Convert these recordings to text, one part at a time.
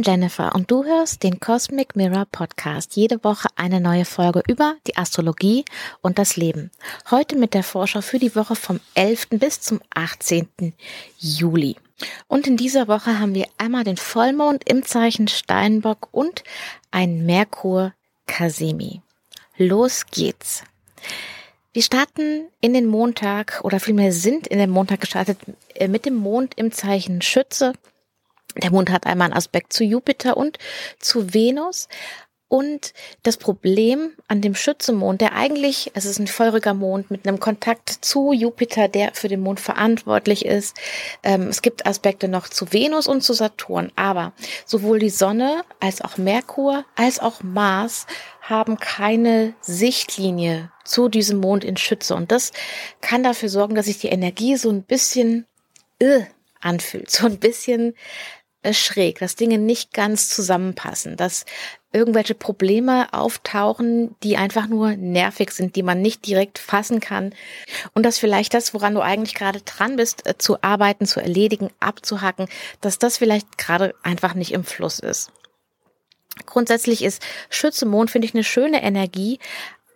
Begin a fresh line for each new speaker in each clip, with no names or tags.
bin Jennifer und du hörst den Cosmic Mirror Podcast. Jede Woche eine neue Folge über die Astrologie und das Leben. Heute mit der Vorschau für die Woche vom 11. bis zum 18. Juli. Und in dieser Woche haben wir einmal den Vollmond im Zeichen Steinbock und ein Merkur Kasimi. Los geht's. Wir starten in den Montag oder vielmehr sind in den Montag gestartet äh, mit dem Mond im Zeichen Schütze der Mond hat einmal einen Aspekt zu Jupiter und zu Venus. Und das Problem an dem Schützemond, der eigentlich, es ist ein feuriger Mond mit einem Kontakt zu Jupiter, der für den Mond verantwortlich ist. Ähm, es gibt Aspekte noch zu Venus und zu Saturn, aber sowohl die Sonne als auch Merkur als auch Mars haben keine Sichtlinie zu diesem Mond in Schütze. Und das kann dafür sorgen, dass sich die Energie so ein bisschen äh, anfühlt, so ein bisschen schräg, dass Dinge nicht ganz zusammenpassen, dass irgendwelche Probleme auftauchen, die einfach nur nervig sind, die man nicht direkt fassen kann und dass vielleicht das, woran du eigentlich gerade dran bist, äh, zu arbeiten, zu erledigen, abzuhacken, dass das vielleicht gerade einfach nicht im Fluss ist. Grundsätzlich ist Schütze Mond, finde ich, eine schöne Energie,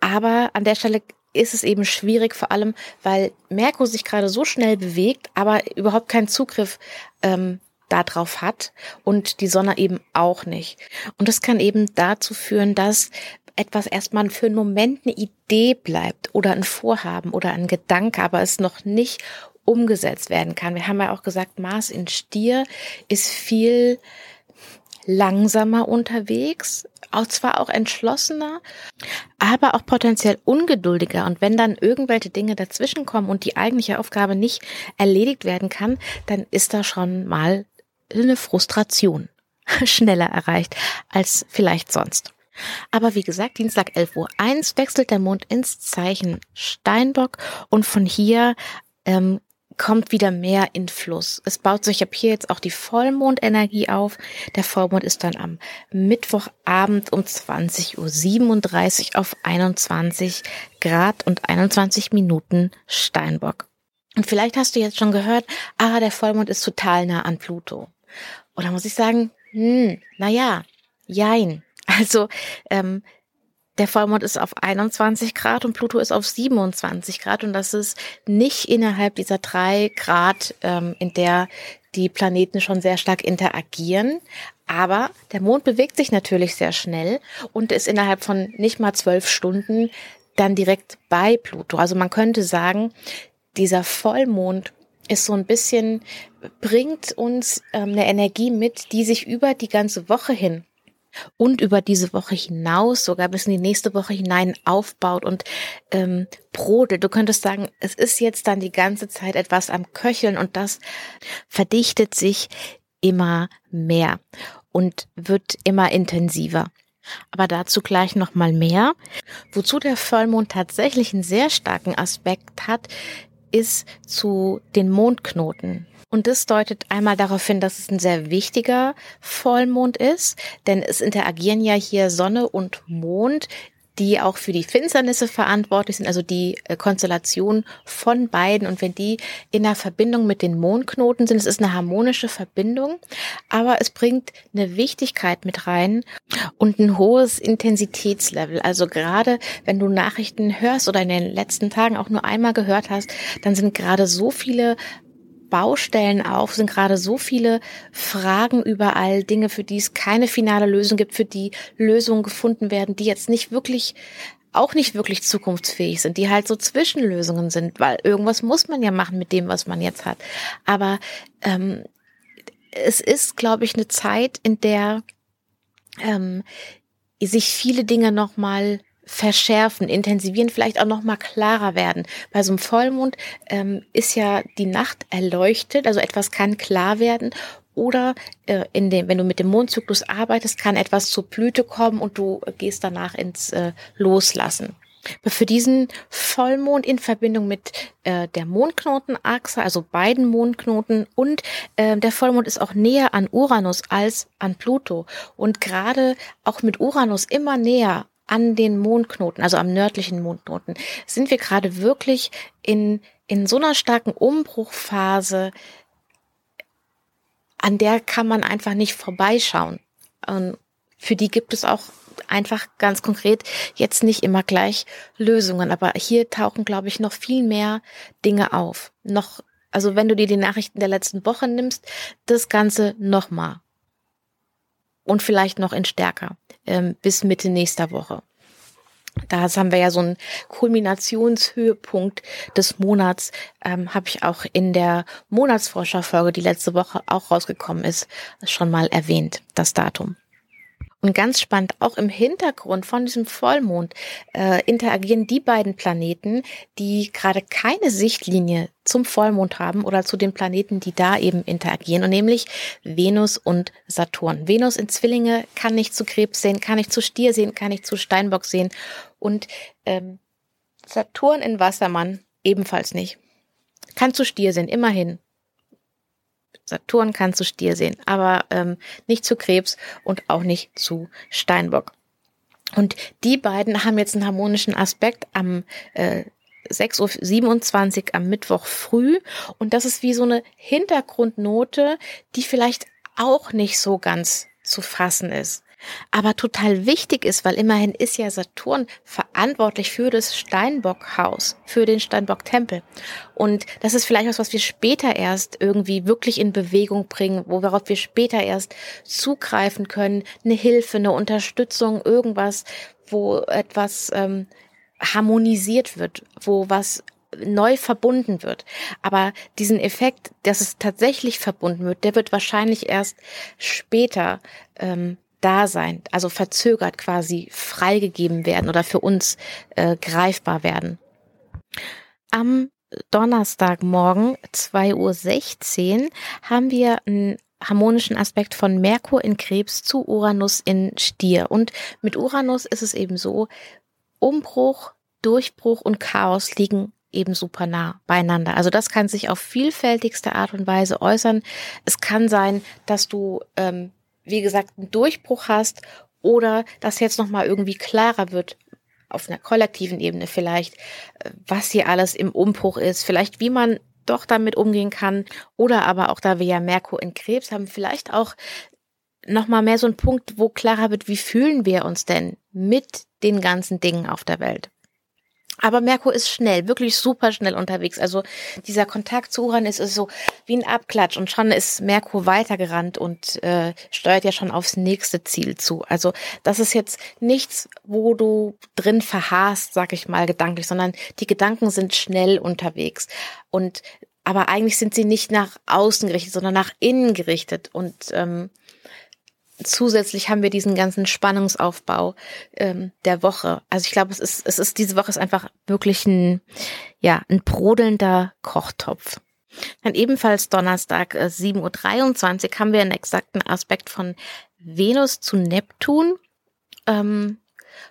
aber an der Stelle ist es eben schwierig, vor allem weil Merkur sich gerade so schnell bewegt, aber überhaupt keinen Zugriff ähm, darauf hat und die Sonne eben auch nicht. Und das kann eben dazu führen, dass etwas erstmal für einen Moment eine Idee bleibt oder ein Vorhaben oder ein Gedanke, aber es noch nicht umgesetzt werden kann. Wir haben ja auch gesagt, Mars in Stier ist viel langsamer unterwegs, auch zwar auch entschlossener, aber auch potenziell ungeduldiger. Und wenn dann irgendwelche Dinge dazwischenkommen und die eigentliche Aufgabe nicht erledigt werden kann, dann ist da schon mal eine Frustration schneller erreicht als vielleicht sonst. Aber wie gesagt, Dienstag 11.01 Uhr wechselt der Mond ins Zeichen Steinbock und von hier ähm, kommt wieder mehr in Fluss. Es baut sich ab hier jetzt auch die Vollmondenergie auf. Der Vollmond ist dann am Mittwochabend um 20.37 Uhr auf 21 Grad und 21 Minuten Steinbock. Und vielleicht hast du jetzt schon gehört, ah, der Vollmond ist total nah an Pluto. Oder muss ich sagen, hm, naja, jein. Also ähm, der Vollmond ist auf 21 Grad und Pluto ist auf 27 Grad und das ist nicht innerhalb dieser drei Grad, ähm, in der die Planeten schon sehr stark interagieren. Aber der Mond bewegt sich natürlich sehr schnell und ist innerhalb von nicht mal zwölf Stunden dann direkt bei Pluto. Also man könnte sagen, dieser Vollmond ist so ein bisschen, bringt uns ähm, eine Energie mit, die sich über die ganze Woche hin und über diese Woche hinaus, sogar bis in die nächste Woche hinein aufbaut und ähm, brodelt. Du könntest sagen, es ist jetzt dann die ganze Zeit etwas am Köcheln und das verdichtet sich immer mehr und wird immer intensiver. Aber dazu gleich nochmal mehr. Wozu der Vollmond tatsächlich einen sehr starken Aspekt hat, ist zu den Mondknoten. Und das deutet einmal darauf hin, dass es ein sehr wichtiger Vollmond ist, denn es interagieren ja hier Sonne und Mond die auch für die Finsternisse verantwortlich sind, also die äh, Konstellation von beiden. Und wenn die in der Verbindung mit den Mondknoten sind, es ist eine harmonische Verbindung, aber es bringt eine Wichtigkeit mit rein und ein hohes Intensitätslevel. Also gerade wenn du Nachrichten hörst oder in den letzten Tagen auch nur einmal gehört hast, dann sind gerade so viele Baustellen auf, sind gerade so viele Fragen überall, Dinge, für die es keine finale Lösung gibt, für die Lösungen gefunden werden, die jetzt nicht wirklich auch nicht wirklich zukunftsfähig sind, die halt so Zwischenlösungen sind, weil irgendwas muss man ja machen mit dem, was man jetzt hat. Aber ähm, es ist, glaube ich, eine Zeit, in der ähm, sich viele Dinge nochmal verschärfen, intensivieren, vielleicht auch noch mal klarer werden. Bei so einem Vollmond ähm, ist ja die Nacht erleuchtet, also etwas kann klar werden oder äh, in dem, wenn du mit dem Mondzyklus arbeitest, kann etwas zur Blüte kommen und du gehst danach ins äh, Loslassen. Für diesen Vollmond in Verbindung mit äh, der Mondknotenachse, also beiden Mondknoten und äh, der Vollmond ist auch näher an Uranus als an Pluto und gerade auch mit Uranus immer näher an den Mondknoten, also am nördlichen Mondknoten, sind wir gerade wirklich in, in so einer starken Umbruchphase, an der kann man einfach nicht vorbeischauen. Und für die gibt es auch einfach ganz konkret jetzt nicht immer gleich Lösungen. Aber hier tauchen, glaube ich, noch viel mehr Dinge auf. Noch, also wenn du dir die Nachrichten der letzten Woche nimmst, das Ganze nochmal. Und vielleicht noch in stärker, ähm, bis Mitte nächster Woche. Da haben wir ja so einen Kulminationshöhepunkt des Monats, ähm, habe ich auch in der Monatsforscherfolge, die letzte Woche auch rausgekommen ist, schon mal erwähnt, das Datum. Und ganz spannend, auch im Hintergrund von diesem Vollmond äh, interagieren die beiden Planeten, die gerade keine Sichtlinie zum Vollmond haben oder zu den Planeten, die da eben interagieren, und nämlich Venus und Saturn. Venus in Zwillinge kann nicht zu Krebs sehen, kann nicht zu Stier sehen, kann nicht zu Steinbock sehen und ähm, Saturn in Wassermann ebenfalls nicht. Kann zu Stier sehen, immerhin. Saturn kann zu Stier sehen, aber ähm, nicht zu Krebs und auch nicht zu Steinbock. Und die beiden haben jetzt einen harmonischen Aspekt am äh, 6.27 Uhr am Mittwoch früh. Und das ist wie so eine Hintergrundnote, die vielleicht auch nicht so ganz zu fassen ist aber total wichtig ist, weil immerhin ist ja Saturn verantwortlich für das Steinbockhaus, für den Steinbock-Tempel. Und das ist vielleicht was, was wir später erst irgendwie wirklich in Bewegung bringen, worauf wir später erst zugreifen können, eine Hilfe, eine Unterstützung, irgendwas, wo etwas ähm, harmonisiert wird, wo was neu verbunden wird. Aber diesen Effekt, dass es tatsächlich verbunden wird, der wird wahrscheinlich erst später ähm, da sein, also verzögert quasi freigegeben werden oder für uns äh, greifbar werden. Am Donnerstagmorgen 2.16 Uhr haben wir einen harmonischen Aspekt von Merkur in Krebs zu Uranus in Stier. Und mit Uranus ist es eben so, Umbruch, Durchbruch und Chaos liegen eben super nah beieinander. Also das kann sich auf vielfältigste Art und Weise äußern. Es kann sein, dass du ähm, wie gesagt, einen Durchbruch hast oder dass jetzt nochmal irgendwie klarer wird, auf einer kollektiven Ebene vielleicht, äh, was hier alles im Umbruch ist, vielleicht wie man doch damit umgehen kann oder aber auch da wir ja Merkur in Krebs haben, vielleicht auch nochmal mehr so ein Punkt, wo klarer wird, wie fühlen wir uns denn mit den ganzen Dingen auf der Welt. Aber Merkur ist schnell, wirklich super schnell unterwegs. Also dieser Kontakt zu Uranus ist so wie ein Abklatsch und schon ist Merkur weitergerannt und äh, steuert ja schon aufs nächste Ziel zu. Also das ist jetzt nichts, wo du drin verharrst, sag ich mal, gedanklich, sondern die Gedanken sind schnell unterwegs. Und aber eigentlich sind sie nicht nach außen gerichtet, sondern nach innen gerichtet. Und ähm, zusätzlich haben wir diesen ganzen Spannungsaufbau ähm, der Woche. Also ich glaube, es ist, es ist diese Woche ist einfach wirklich ein, ja, ein brodelnder Kochtopf. Dann ebenfalls Donnerstag äh, 7.23 Uhr haben wir einen exakten Aspekt von Venus zu Neptun. Ähm,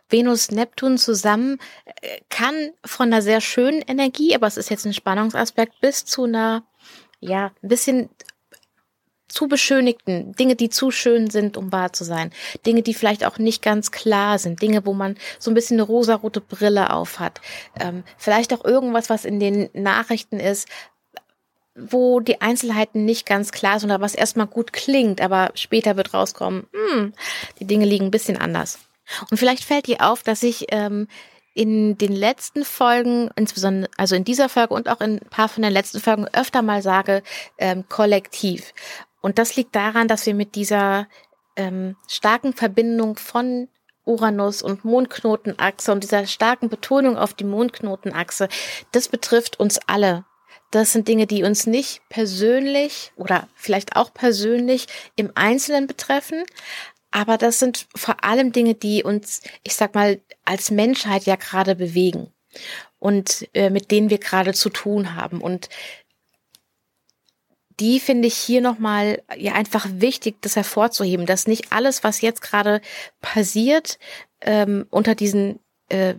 Venus, Neptun zusammen äh, kann von einer sehr schönen Energie, aber es ist jetzt ein Spannungsaspekt, bis zu einer, ja, ein bisschen zu beschönigten, Dinge, die zu schön sind, um wahr zu sein, Dinge, die vielleicht auch nicht ganz klar sind, Dinge, wo man so ein bisschen eine rosarote Brille auf hat, ähm, vielleicht auch irgendwas, was in den Nachrichten ist, wo die Einzelheiten nicht ganz klar sind oder was erstmal gut klingt, aber später wird rauskommen, hm, die Dinge liegen ein bisschen anders. Und vielleicht fällt dir auf, dass ich ähm, in den letzten Folgen, insbesondere also in dieser Folge und auch in ein paar von den letzten Folgen öfter mal sage, ähm, kollektiv. Und das liegt daran, dass wir mit dieser ähm, starken Verbindung von Uranus und Mondknotenachse und dieser starken Betonung auf die Mondknotenachse, das betrifft uns alle. Das sind Dinge, die uns nicht persönlich oder vielleicht auch persönlich im Einzelnen betreffen, aber das sind vor allem Dinge, die uns, ich sag mal, als Menschheit ja gerade bewegen und äh, mit denen wir gerade zu tun haben. Und die finde ich hier nochmal ja einfach wichtig, das hervorzuheben, dass nicht alles, was jetzt gerade passiert, ähm, unter diesen äh,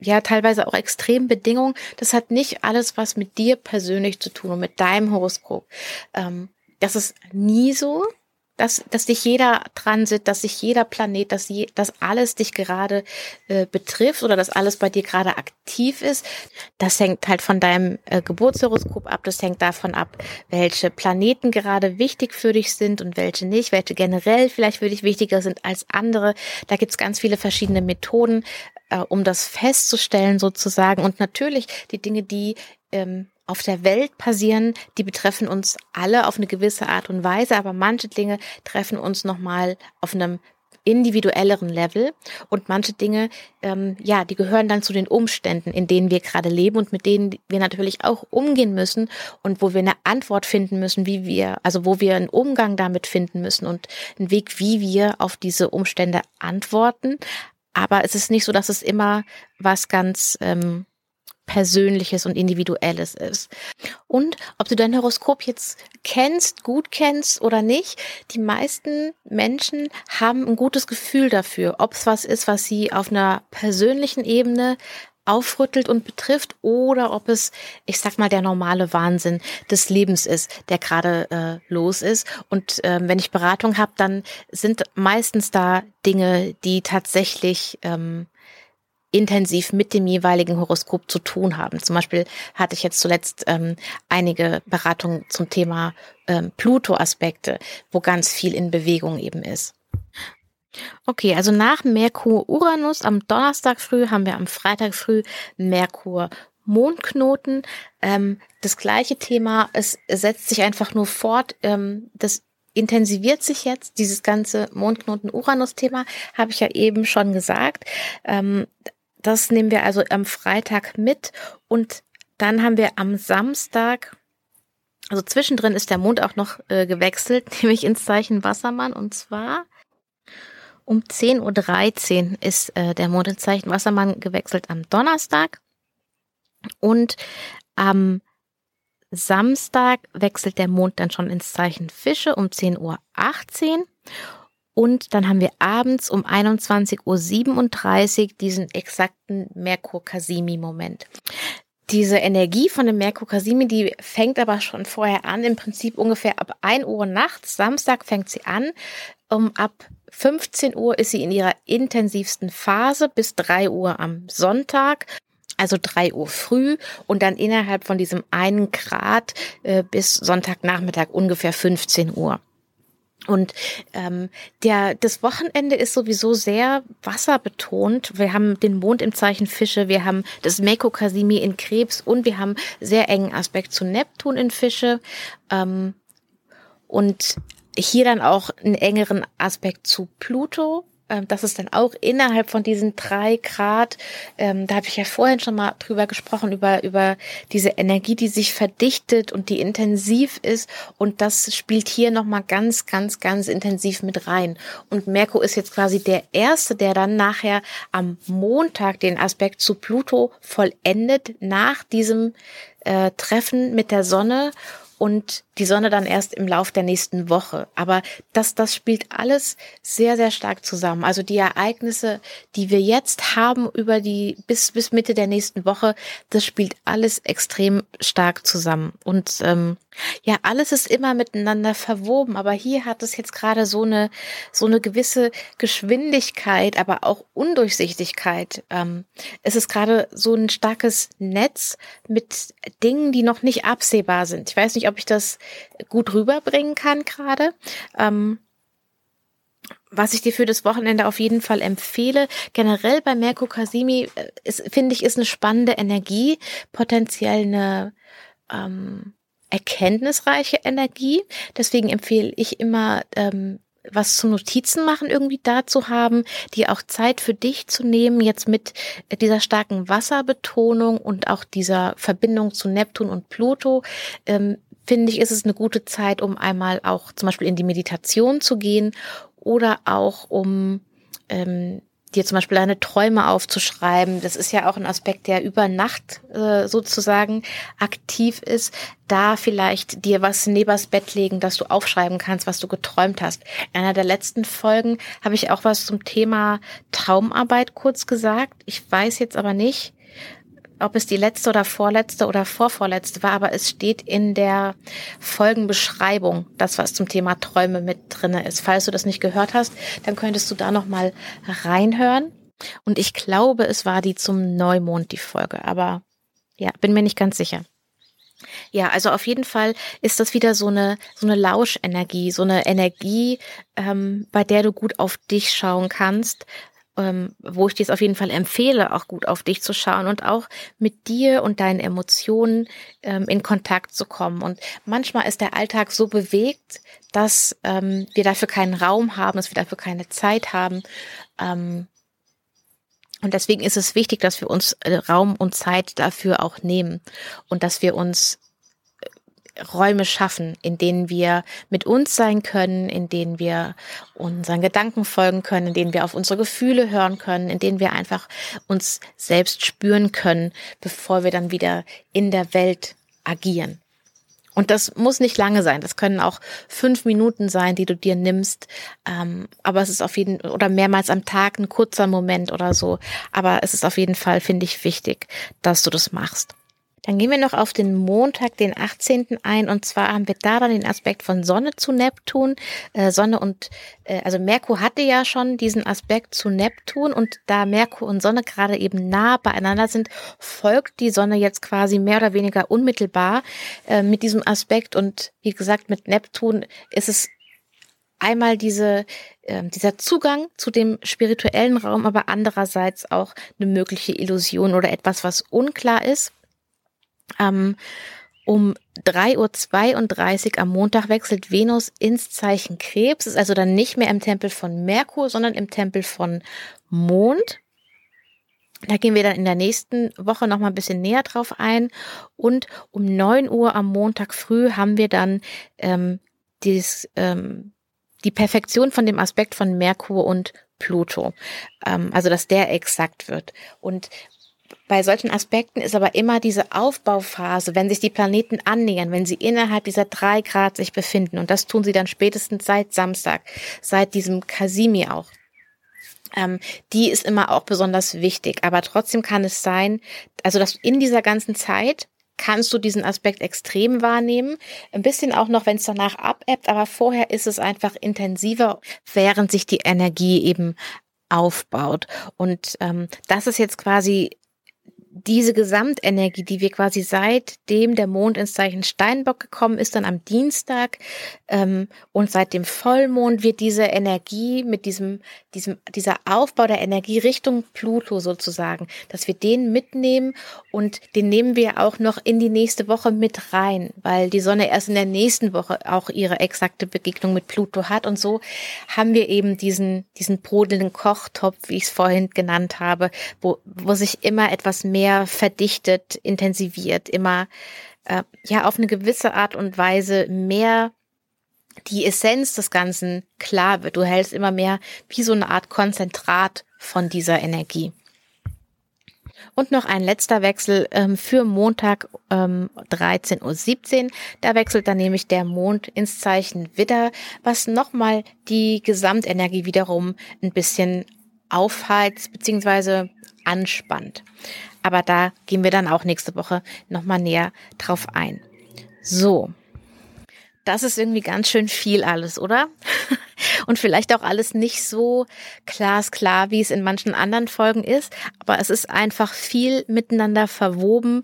ja teilweise auch extremen Bedingungen, das hat nicht alles was mit dir persönlich zu tun und mit deinem Horoskop. Ähm, das ist nie so. Dass, dass dich jeder Transit, dass sich jeder Planet, dass, je, dass alles dich gerade äh, betrifft oder dass alles bei dir gerade aktiv ist. Das hängt halt von deinem äh, Geburtshoroskop ab. Das hängt davon ab, welche Planeten gerade wichtig für dich sind und welche nicht, welche generell vielleicht für dich wichtiger sind als andere. Da gibt's ganz viele verschiedene Methoden, äh, um das festzustellen sozusagen. Und natürlich die Dinge, die ähm, auf der Welt passieren, die betreffen uns alle auf eine gewisse Art und Weise, aber manche Dinge treffen uns nochmal auf einem individuelleren Level und manche Dinge, ähm, ja, die gehören dann zu den Umständen, in denen wir gerade leben und mit denen wir natürlich auch umgehen müssen und wo wir eine Antwort finden müssen, wie wir, also wo wir einen Umgang damit finden müssen und einen Weg, wie wir auf diese Umstände antworten. Aber es ist nicht so, dass es immer was ganz ähm, Persönliches und Individuelles ist. Und ob du dein Horoskop jetzt kennst, gut kennst oder nicht, die meisten Menschen haben ein gutes Gefühl dafür, ob es was ist, was sie auf einer persönlichen Ebene aufrüttelt und betrifft oder ob es, ich sag mal, der normale Wahnsinn des Lebens ist, der gerade äh, los ist. Und ähm, wenn ich Beratung habe, dann sind meistens da Dinge, die tatsächlich ähm, intensiv mit dem jeweiligen Horoskop zu tun haben. Zum Beispiel hatte ich jetzt zuletzt ähm, einige Beratungen zum Thema ähm, Pluto-Aspekte, wo ganz viel in Bewegung eben ist. Okay, also nach Merkur-Uranus am Donnerstag früh haben wir am Freitag früh Merkur Mondknoten. Ähm, das gleiche Thema, es setzt sich einfach nur fort. Ähm, das intensiviert sich jetzt, dieses ganze Mondknoten-Uranus-Thema, habe ich ja eben schon gesagt. Ähm, das nehmen wir also am Freitag mit und dann haben wir am Samstag, also zwischendrin ist der Mond auch noch äh, gewechselt, nämlich ins Zeichen Wassermann und zwar um 10.13 Uhr ist äh, der Mond ins Zeichen Wassermann gewechselt am Donnerstag und am Samstag wechselt der Mond dann schon ins Zeichen Fische um 10.18 Uhr und dann haben wir abends um 21.37 Uhr diesen exakten Merkur-Kasimi-Moment. Diese Energie von dem Merkur-Kasimi, die fängt aber schon vorher an, im Prinzip ungefähr ab 1 Uhr nachts. Samstag fängt sie an. Um ab 15 Uhr ist sie in ihrer intensivsten Phase bis 3 Uhr am Sonntag also drei Uhr früh und dann innerhalb von diesem einen Grad äh, bis Sonntagnachmittag ungefähr 15 Uhr. Und ähm, der das Wochenende ist sowieso sehr wasserbetont. Wir haben den Mond im Zeichen Fische, wir haben das Meko Kasimi in Krebs und wir haben sehr engen Aspekt zu Neptun in Fische. Ähm, und hier dann auch einen engeren Aspekt zu Pluto das ist dann auch innerhalb von diesen drei Grad, ähm, da habe ich ja vorhin schon mal drüber gesprochen, über, über diese Energie, die sich verdichtet und die intensiv ist. Und das spielt hier nochmal ganz, ganz, ganz intensiv mit rein. Und Merkur ist jetzt quasi der Erste, der dann nachher am Montag den Aspekt zu Pluto vollendet, nach diesem äh, Treffen mit der Sonne und die Sonne dann erst im Lauf der nächsten Woche. Aber das, das spielt alles sehr, sehr stark zusammen. Also die Ereignisse, die wir jetzt haben über die bis bis Mitte der nächsten Woche, das spielt alles extrem stark zusammen. Und ähm, ja, alles ist immer miteinander verwoben. Aber hier hat es jetzt gerade so eine so eine gewisse Geschwindigkeit, aber auch Undurchsichtigkeit. Ähm, es ist gerade so ein starkes Netz mit Dingen, die noch nicht absehbar sind. Ich weiß nicht, ob ich das gut rüberbringen kann gerade. Ähm, was ich dir für das Wochenende auf jeden Fall empfehle, generell bei Merko Kasimi, äh, finde ich, ist eine spannende Energie, potenziell eine ähm, erkenntnisreiche Energie. Deswegen empfehle ich immer, ähm, was zu Notizen machen irgendwie da zu haben, die auch Zeit für dich zu nehmen, jetzt mit dieser starken Wasserbetonung und auch dieser Verbindung zu Neptun und Pluto. Ähm, finde ich, ist es eine gute Zeit, um einmal auch zum Beispiel in die Meditation zu gehen oder auch um ähm, dir zum Beispiel deine Träume aufzuschreiben. Das ist ja auch ein Aspekt, der über Nacht äh, sozusagen aktiv ist. Da vielleicht dir was nebers Bett legen, dass du aufschreiben kannst, was du geträumt hast. In einer der letzten Folgen habe ich auch was zum Thema Traumarbeit kurz gesagt. Ich weiß jetzt aber nicht, ob es die letzte oder vorletzte oder vorvorletzte war, aber es steht in der Folgenbeschreibung, das was zum Thema Träume mit drinne ist. Falls du das nicht gehört hast, dann könntest du da noch mal reinhören. Und ich glaube, es war die zum Neumond die Folge, aber ja, bin mir nicht ganz sicher. Ja, also auf jeden Fall ist das wieder so eine so eine Lauschenergie, so eine Energie, ähm, bei der du gut auf dich schauen kannst, ähm, wo ich dir es auf jeden Fall empfehle, auch gut auf dich zu schauen und auch mit dir und deinen Emotionen ähm, in Kontakt zu kommen. Und manchmal ist der Alltag so bewegt, dass ähm, wir dafür keinen Raum haben, dass wir dafür keine Zeit haben. Ähm, und deswegen ist es wichtig, dass wir uns äh, Raum und Zeit dafür auch nehmen und dass wir uns Räume schaffen, in denen wir mit uns sein können, in denen wir unseren Gedanken folgen können, in denen wir auf unsere Gefühle hören können, in denen wir einfach uns selbst spüren können, bevor wir dann wieder in der Welt agieren. Und das muss nicht lange sein. Das können auch fünf Minuten sein, die du dir nimmst. Ähm, aber es ist auf jeden oder mehrmals am Tag ein kurzer Moment oder so. Aber es ist auf jeden Fall, finde ich, wichtig, dass du das machst. Dann gehen wir noch auf den Montag, den 18. ein. Und zwar haben wir da dann den Aspekt von Sonne zu Neptun. Äh, Sonne und, äh, also Merkur hatte ja schon diesen Aspekt zu Neptun. Und da Merkur und Sonne gerade eben nah beieinander sind, folgt die Sonne jetzt quasi mehr oder weniger unmittelbar äh, mit diesem Aspekt. Und wie gesagt, mit Neptun ist es einmal diese, äh, dieser Zugang zu dem spirituellen Raum, aber andererseits auch eine mögliche Illusion oder etwas, was unklar ist. Ähm, um 3.32 Uhr am Montag wechselt Venus ins Zeichen Krebs, ist also dann nicht mehr im Tempel von Merkur, sondern im Tempel von Mond. Da gehen wir dann in der nächsten Woche noch mal ein bisschen näher drauf ein. Und um 9 Uhr am Montag früh haben wir dann ähm, dieses, ähm, die Perfektion von dem Aspekt von Merkur und Pluto. Ähm, also dass der exakt wird. Und bei solchen Aspekten ist aber immer diese Aufbauphase, wenn sich die Planeten annähern, wenn sie innerhalb dieser drei Grad sich befinden. Und das tun sie dann spätestens seit Samstag, seit diesem Kasimi auch. Ähm, die ist immer auch besonders wichtig. Aber trotzdem kann es sein, also dass in dieser ganzen Zeit kannst du diesen Aspekt extrem wahrnehmen. Ein bisschen auch noch, wenn es danach abebbt, aber vorher ist es einfach intensiver, während sich die Energie eben aufbaut. Und ähm, das ist jetzt quasi diese Gesamtenergie, die wir quasi seitdem der Mond ins Zeichen Steinbock gekommen ist, dann am Dienstag ähm, und seit dem Vollmond wird diese Energie mit diesem, diesem, dieser Aufbau der Energie Richtung Pluto sozusagen, dass wir den mitnehmen und den nehmen wir auch noch in die nächste Woche mit rein, weil die Sonne erst in der nächsten Woche auch ihre exakte Begegnung mit Pluto hat. Und so haben wir eben diesen, diesen brodelnden Kochtopf, wie ich es vorhin genannt habe, wo, wo sich immer etwas mehr mehr verdichtet, intensiviert, immer äh, ja auf eine gewisse Art und Weise mehr die Essenz des Ganzen klar wird. Du hältst immer mehr wie so eine Art Konzentrat von dieser Energie. Und noch ein letzter Wechsel ähm, für Montag ähm, 13.17 Uhr. Da wechselt dann nämlich der Mond ins Zeichen Widder, was nochmal die Gesamtenergie wiederum ein bisschen aufheizt bzw. anspannt. Aber da gehen wir dann auch nächste Woche nochmal näher drauf ein. So. Das ist irgendwie ganz schön viel alles, oder? Und vielleicht auch alles nicht so glasklar, wie es in manchen anderen Folgen ist. Aber es ist einfach viel miteinander verwoben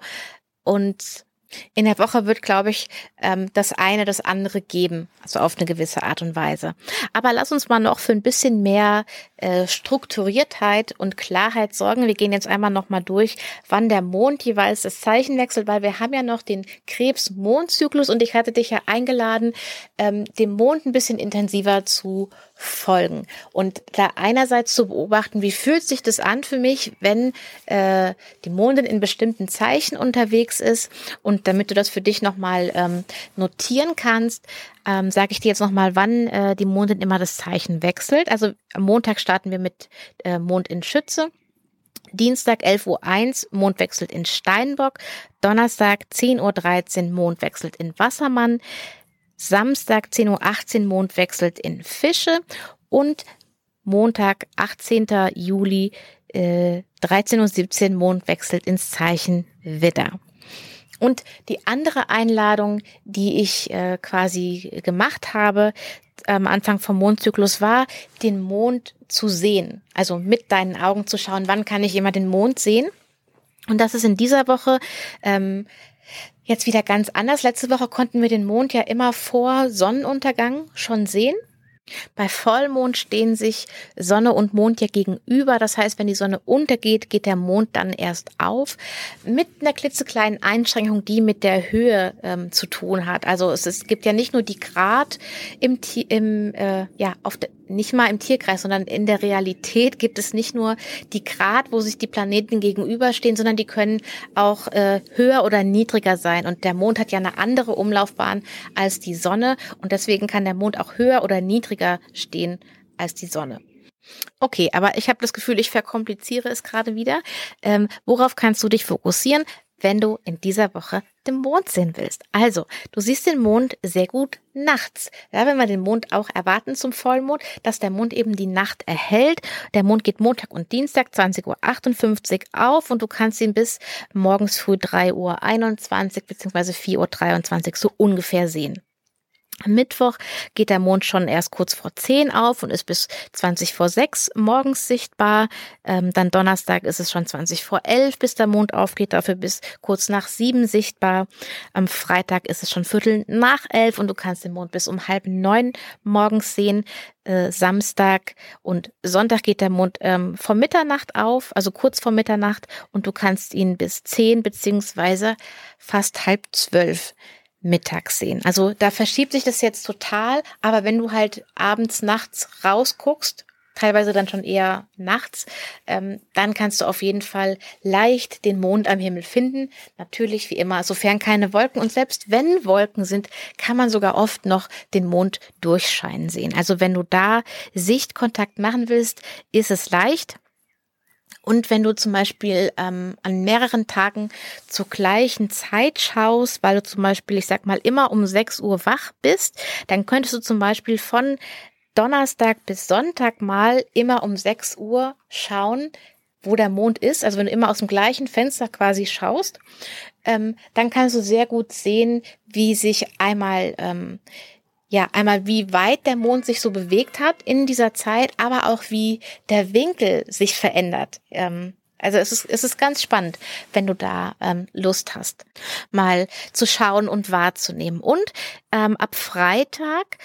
und in der Woche wird, glaube ich, ähm, das eine das andere geben, also auf eine gewisse Art und Weise. Aber lass uns mal noch für ein bisschen mehr äh, Strukturiertheit und Klarheit sorgen. Wir gehen jetzt einmal noch mal durch, wann der Mond jeweils das Zeichen wechselt, weil wir haben ja noch den Krebs-Mondzyklus und ich hatte dich ja eingeladen, ähm, dem Mond ein bisschen intensiver zu folgen und da einerseits zu beobachten, wie fühlt sich das an für mich, wenn äh, die Mondin in bestimmten Zeichen unterwegs ist und damit du das für dich nochmal ähm, notieren kannst, ähm, sage ich dir jetzt nochmal, wann äh, die Mondin immer das Zeichen wechselt. Also am Montag starten wir mit äh, Mond in Schütze. Dienstag 11.01 Uhr Mond wechselt in Steinbock. Donnerstag 10.13 Uhr Mond wechselt in Wassermann. Samstag 10.18 Uhr Mond wechselt in Fische und Montag 18. Juli äh, 13.17 Uhr Mond wechselt ins Zeichen Widder. Und die andere Einladung, die ich äh, quasi gemacht habe am Anfang vom Mondzyklus, war, den Mond zu sehen. Also mit deinen Augen zu schauen, wann kann ich immer den Mond sehen. Und das ist in dieser Woche ähm, jetzt wieder ganz anders. Letzte Woche konnten wir den Mond ja immer vor Sonnenuntergang schon sehen. Bei Vollmond stehen sich Sonne und Mond ja gegenüber. Das heißt, wenn die Sonne untergeht, geht der Mond dann erst auf. Mit einer klitzekleinen Einschränkung, die mit der Höhe ähm, zu tun hat. Also es, es gibt ja nicht nur die Grad im, im äh, ja auf de, nicht mal im Tierkreis, sondern in der Realität gibt es nicht nur die Grad, wo sich die Planeten gegenüberstehen, sondern die können auch äh, höher oder niedriger sein. Und der Mond hat ja eine andere Umlaufbahn als die Sonne und deswegen kann der Mond auch höher oder niedriger stehen als die Sonne. Okay, aber ich habe das Gefühl, ich verkompliziere es gerade wieder. Ähm, worauf kannst du dich fokussieren? Wenn du in dieser Woche den Mond sehen willst. Also, du siehst den Mond sehr gut nachts. Ja, wenn wir den Mond auch erwarten zum Vollmond, dass der Mond eben die Nacht erhält. Der Mond geht Montag und Dienstag 20.58 Uhr auf und du kannst ihn bis morgens früh 3.21 Uhr bzw. 4.23 Uhr so ungefähr sehen. Mittwoch geht der Mond schon erst kurz vor 10 auf und ist bis 20 vor 6 morgens sichtbar. Ähm, dann Donnerstag ist es schon 20 vor 11, bis der Mond aufgeht, dafür bis kurz nach 7 sichtbar. Am Freitag ist es schon Viertel nach 11 und du kannst den Mond bis um halb 9 morgens sehen. Äh, Samstag und Sonntag geht der Mond ähm, vor Mitternacht auf, also kurz vor Mitternacht und du kannst ihn bis 10 beziehungsweise fast halb 12 mittags sehen. Also da verschiebt sich das jetzt total, aber wenn du halt abends, nachts rausguckst, teilweise dann schon eher nachts, ähm, dann kannst du auf jeden Fall leicht den Mond am Himmel finden. Natürlich wie immer, sofern keine Wolken und selbst wenn Wolken sind, kann man sogar oft noch den Mond durchscheinen sehen. Also wenn du da Sichtkontakt machen willst, ist es leicht. Und wenn du zum Beispiel ähm, an mehreren Tagen zur gleichen Zeit schaust, weil du zum Beispiel, ich sag mal, immer um 6 Uhr wach bist, dann könntest du zum Beispiel von Donnerstag bis Sonntag mal immer um 6 Uhr schauen, wo der Mond ist. Also wenn du immer aus dem gleichen Fenster quasi schaust, ähm, dann kannst du sehr gut sehen, wie sich einmal ähm, ja, einmal wie weit der Mond sich so bewegt hat in dieser Zeit, aber auch wie der Winkel sich verändert. Ähm, also es ist, es ist ganz spannend, wenn du da ähm, Lust hast, mal zu schauen und wahrzunehmen. Und ähm, ab Freitag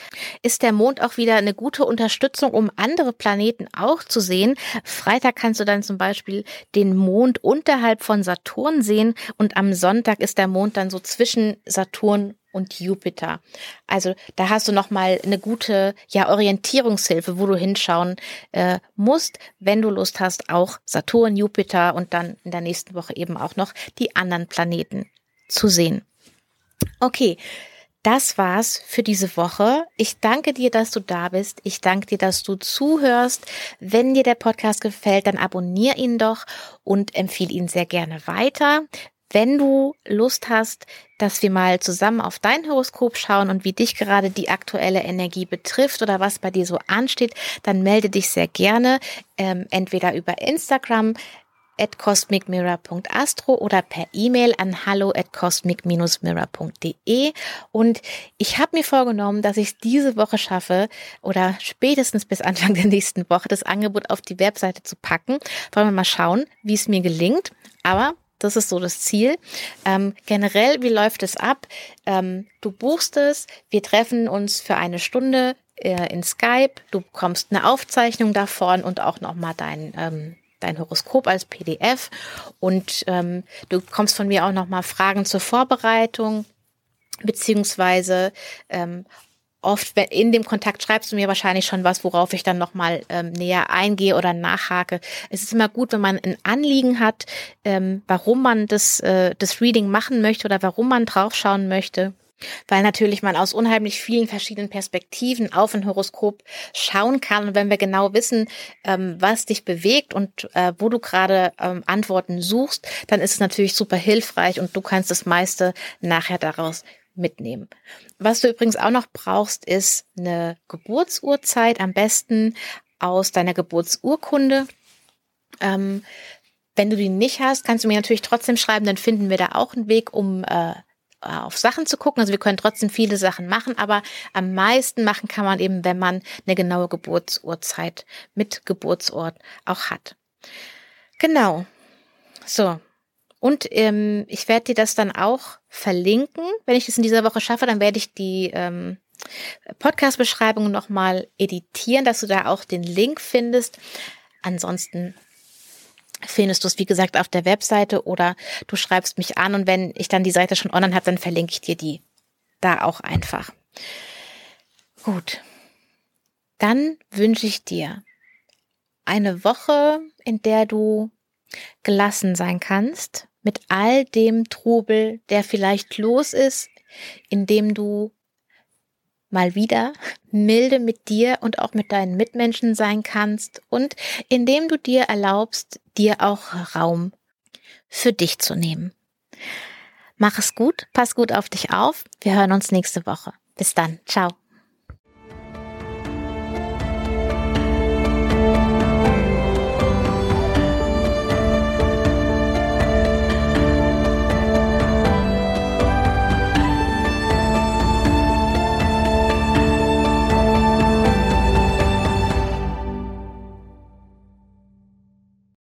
ist der Mond auch wieder eine gute Unterstützung, um andere Planeten auch zu sehen. Freitag kannst du dann zum Beispiel den Mond unterhalb von Saturn sehen und am Sonntag ist der Mond dann so zwischen Saturn und Jupiter. Also da hast du noch mal eine gute ja Orientierungshilfe, wo du hinschauen äh, musst, wenn du Lust hast, auch Saturn, Jupiter und dann in der nächsten Woche eben auch noch die anderen Planeten zu sehen. Okay, das war's für diese Woche. Ich danke dir, dass du da bist. Ich danke dir, dass du zuhörst. Wenn dir der Podcast gefällt, dann abonniere ihn doch und empfehle ihn sehr gerne weiter. Wenn du Lust hast, dass wir mal zusammen auf dein Horoskop schauen und wie dich gerade die aktuelle Energie betrifft oder was bei dir so ansteht, dann melde dich sehr gerne ähm, entweder über Instagram at cosmicmirror.astro oder per E-Mail an hallo at cosmic-mirror.de und ich habe mir vorgenommen, dass ich es diese Woche schaffe oder spätestens bis Anfang der nächsten Woche das Angebot auf die Webseite zu packen. Wollen wir mal schauen, wie es mir gelingt. Aber das ist so das Ziel. Ähm, generell, wie läuft es ab? Ähm, du buchst es, wir treffen uns für eine Stunde äh, in Skype, du bekommst eine Aufzeichnung davon und auch nochmal dein, ähm, dein Horoskop als PDF und ähm, du bekommst von mir auch nochmal Fragen zur Vorbereitung beziehungsweise ähm, oft in dem Kontakt schreibst du mir wahrscheinlich schon was, worauf ich dann nochmal ähm, näher eingehe oder nachhake. Es ist immer gut, wenn man ein Anliegen hat, ähm, warum man das, äh, das Reading machen möchte oder warum man draufschauen möchte. Weil natürlich man aus unheimlich vielen verschiedenen Perspektiven auf ein Horoskop schauen kann. Und wenn wir genau wissen, ähm, was dich bewegt und äh, wo du gerade ähm, Antworten suchst, dann ist es natürlich super hilfreich und du kannst das meiste nachher daraus mitnehmen. Was du übrigens auch noch brauchst, ist eine Geburtsurzeit, am besten aus deiner Geburtsurkunde. Ähm, wenn du die nicht hast, kannst du mir natürlich trotzdem schreiben, dann finden wir da auch einen Weg, um äh, auf Sachen zu gucken. Also wir können trotzdem viele Sachen machen, aber am meisten machen kann man eben, wenn man eine genaue Geburtsurzeit mit Geburtsort auch hat. Genau. So. Und ähm, ich werde dir das dann auch verlinken. Wenn ich das in dieser Woche schaffe, dann werde ich die ähm, Podcast-Beschreibung nochmal editieren, dass du da auch den Link findest. Ansonsten findest du es, wie gesagt, auf der Webseite oder du schreibst mich an und wenn ich dann die Seite schon online habe, dann verlinke ich dir die da auch einfach. Gut. Dann wünsche ich dir eine Woche, in der du gelassen sein kannst mit all dem Trubel, der vielleicht los ist, indem du mal wieder milde mit dir und auch mit deinen Mitmenschen sein kannst und indem du dir erlaubst, dir auch Raum für dich zu nehmen. Mach es gut, pass gut auf dich auf. Wir hören uns nächste Woche. Bis dann. Ciao.